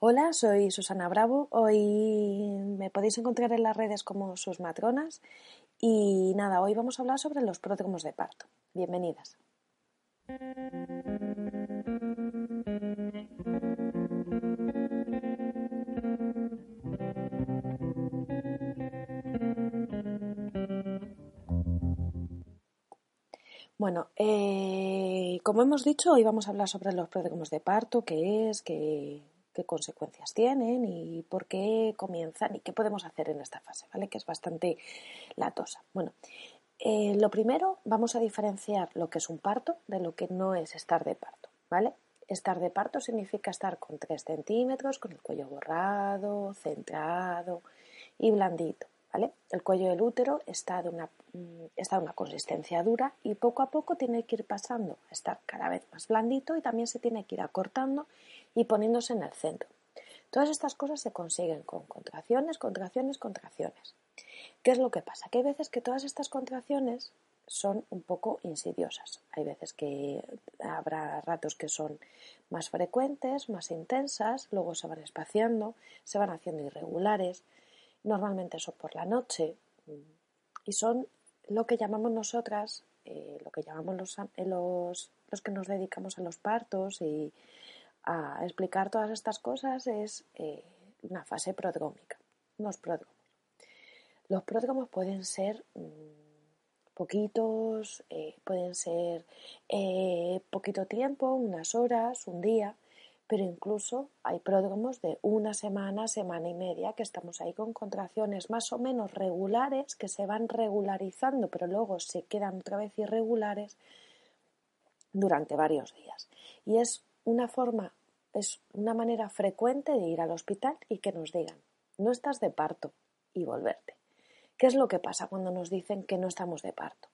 Hola, soy Susana Bravo. Hoy me podéis encontrar en las redes como sus matronas. Y nada, hoy vamos a hablar sobre los pródromos de parto. Bienvenidas. Bueno, eh, como hemos dicho, hoy vamos a hablar sobre los pródromos de parto, qué es, qué, qué consecuencias tienen y por qué comienzan y qué podemos hacer en esta fase, ¿vale? Que es bastante latosa. Bueno, eh, lo primero vamos a diferenciar lo que es un parto de lo que no es estar de parto, ¿vale? Estar de parto significa estar con 3 centímetros, con el cuello borrado, centrado y blandito, ¿vale? El cuello del útero está de, una, mm, está de una consistencia dura y poco a poco tiene que ir pasando a estar cada vez más blandito y también se tiene que ir acortando y poniéndose en el centro. Todas estas cosas se consiguen con contracciones, contracciones, contracciones. ¿Qué es lo que pasa? Que hay veces que todas estas contracciones son un poco insidiosas. Hay veces que habrá ratos que son más frecuentes, más intensas, luego se van espaciando, se van haciendo irregulares. Normalmente son por la noche y son lo que llamamos nosotras, eh, lo que llamamos los, los, los que nos dedicamos a los partos y a explicar todas estas cosas es eh, una fase prodrómica, unos pródromos. Los pródromos pueden ser mm, poquitos, eh, pueden ser eh, poquito tiempo, unas horas, un día, pero incluso hay pródromos de una semana, semana y media, que estamos ahí con contracciones más o menos regulares, que se van regularizando, pero luego se quedan otra vez irregulares durante varios días. Y es una forma es una manera frecuente de ir al hospital y que nos digan, no estás de parto y volverte. ¿Qué es lo que pasa cuando nos dicen que no estamos de parto?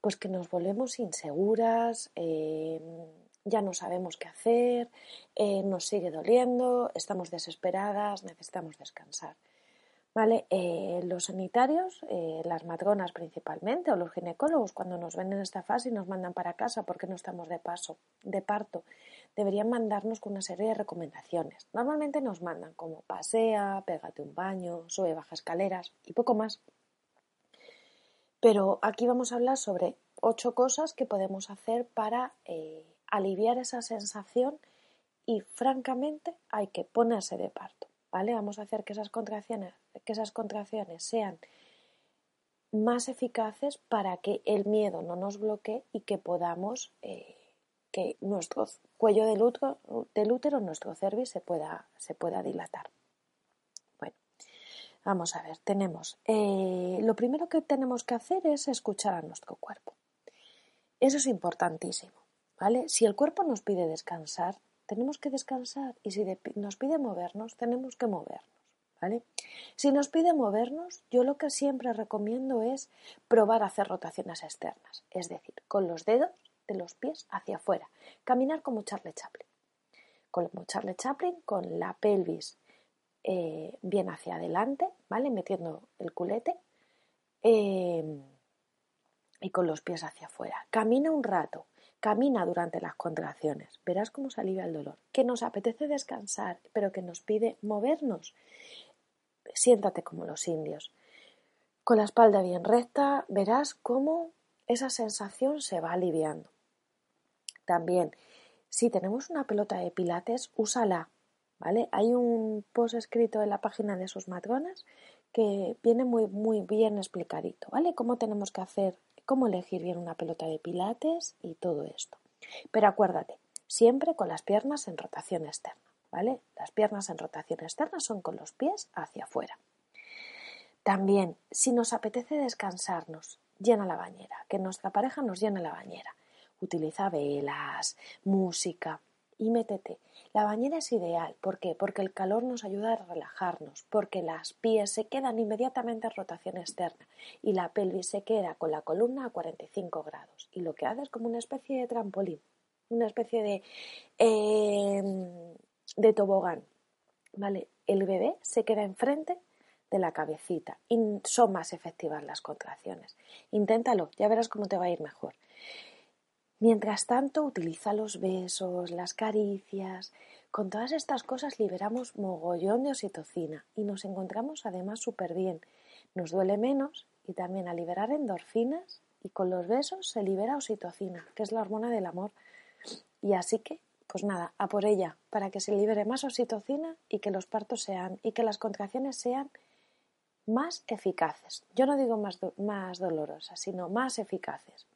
Pues que nos volvemos inseguras, eh, ya no sabemos qué hacer, eh, nos sigue doliendo, estamos desesperadas, necesitamos descansar. ¿Vale? Eh, los sanitarios, las matronas principalmente, o los ginecólogos, cuando nos ven en esta fase y nos mandan para casa porque no estamos de paso, de parto, deberían mandarnos con una serie de recomendaciones. Normalmente nos mandan como pasea, pégate un baño, sube baja escaleras y poco más. Pero aquí vamos a hablar sobre ocho cosas que podemos hacer para eh, aliviar esa sensación y francamente hay que ponerse de parto. ¿vale? Vamos a hacer que esas contracciones, que esas contracciones sean más eficaces para que el miedo no nos bloquee y que podamos eh, que nuestro cuello del útero, del útero nuestro cervix, se pueda, se pueda dilatar. Bueno, vamos a ver, tenemos, eh, lo primero que tenemos que hacer es escuchar a nuestro cuerpo. Eso es importantísimo, ¿vale? Si el cuerpo nos pide descansar, tenemos que descansar y si nos pide movernos, tenemos que movernos, ¿vale? Si nos pide movernos, yo lo que siempre recomiendo es probar a hacer rotaciones externas, es decir, con los dedos de los pies hacia afuera. Caminar como Charlie Chaplin. Como Charlie Chaplin, con la pelvis eh, bien hacia adelante, ¿vale? Metiendo el culete. Em, y con los pies hacia afuera. Camina un rato, camina durante las contracciones, verás cómo se alivia el dolor. Que nos apetece descansar, pero que nos pide movernos. Siéntate como los indios. Con la espalda bien recta, verás cómo esa sensación se va aliviando. También, si tenemos una pelota de pilates, úsala, ¿vale? Hay un post escrito en la página de sus matronas que viene muy, muy bien explicadito, ¿vale? Cómo tenemos que hacer, cómo elegir bien una pelota de pilates y todo esto. Pero acuérdate, siempre con las piernas en rotación externa, ¿vale? Las piernas en rotación externa son con los pies hacia afuera. También, si nos apetece descansarnos, llena la bañera, que nuestra pareja nos llene la bañera utiliza velas, música y métete. La bañera es ideal. ¿Por qué? Porque el calor nos ayuda a relajarnos, porque las pies se quedan inmediatamente en rotación externa y la pelvis se queda con la columna a 45 grados. Y lo que hace es como una especie de trampolín, una especie de, em, de tobogán. ¿Vale? El bebé se queda enfrente de la cabecita y son más efectivas las contracciones. Inténtalo, ya verás cómo te va a ir mejor. Mientras tanto, utiliza los besos, las caricias. Con todas estas cosas liberamos mogollón de oxitocina y nos encontramos además súper bien. Nos duele menos y también a liberar endorfinas y con los besos se libera oxitocina, que es la hormona del amor. Y así que, pues nada, a por ella, para que se libere más oxitocina y que los partos sean y que las contracciones sean más eficaces. Yo no digo más, más dolorosas, sino más eficaces.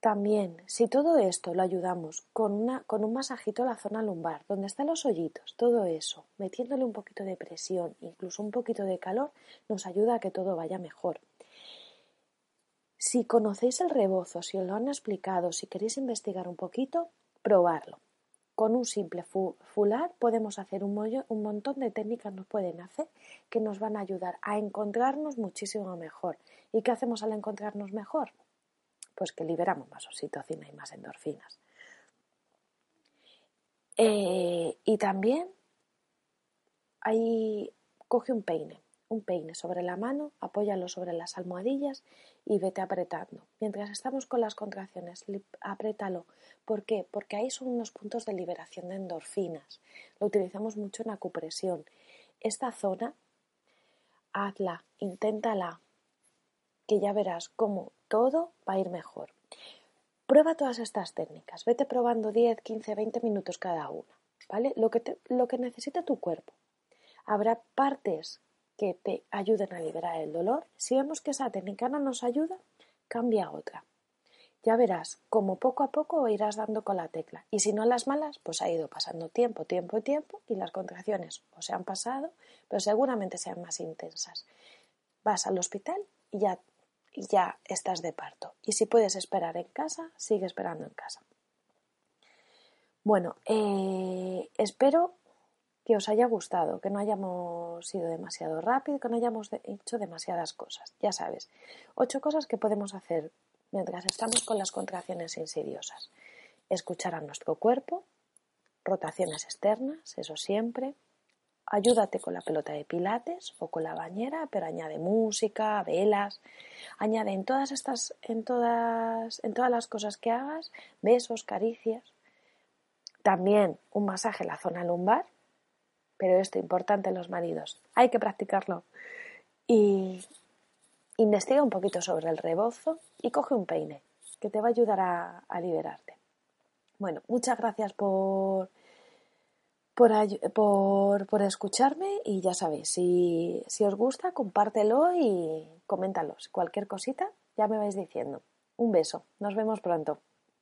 También, si todo esto lo ayudamos con, una, un masajito a la zona lumbar, donde están los hoyitos, todo eso, metiéndole un poquito de presión, incluso un poquito de calor, nos ayuda a que todo vaya mejor. Si conocéis el rebozo, si os lo han explicado, si queréis investigar un poquito, probarlo. Con un simple fular podemos hacer un, un montón de técnicas nos pueden hacer que nos van a ayudar a encontrarnos muchísimo mejor. ¿Y qué hacemos al encontrarnos mejor? Pues que liberamos más oxitocina y más endorfinas. Eh, y también ahí coge un peine, un peine sobre la mano, apóyalo sobre las almohadillas y vete apretando. Mientras estamos con las contracciones, apriétalo. ¿Por qué? Porque ahí son unos puntos de liberación de endorfinas. Lo utilizamos mucho en acupresión. Esta zona, hazla, inténtala, que ya verás cómo todo va a ir mejor. Prueba todas estas técnicas, vete probando 10, 15, 20 minutos cada una, ¿vale? Lo que, lo que necesite tu cuerpo. Habrá partes que te ayuden a liberar el dolor. Si vemos que esa técnica no nos ayuda, cambia a otra. Ya verás como poco a poco irás dando con la tecla. Y si no las malas, pues ha ido pasando tiempo, tiempo y tiempo y las contracciones o se han pasado, pero seguramente sean más intensas. Vas al hospital y ya ya estás de parto. Y si puedes esperar en casa, sigue esperando en casa. Bueno, eh, espero que os haya gustado, que no hayamos sido demasiado rápido, que no hayamos hecho demasiadas cosas. Ya sabes, ocho cosas que podemos hacer mientras estamos con las contracciones insidiosas. Escuchar a nuestro cuerpo, rotaciones externas, eso siempre, ayúdate con la pelota de pilates o con la bañera, pero añade música, velas, añade en todas estas, en todas, en todas las cosas que hagas, besos, caricias. También un masaje en la zona lumbar, pero esto importante en los maridos, hay que practicarlo. Y investiga un poquito sobre el rebozo y coge un peine, que te va a ayudar a liberarte. Bueno, muchas gracias por por, por, escucharme y ya sabéis, si, si os gusta, compártelo y coméntalos. Cualquier cosita, ya me vais diciendo. Un beso, nos vemos pronto.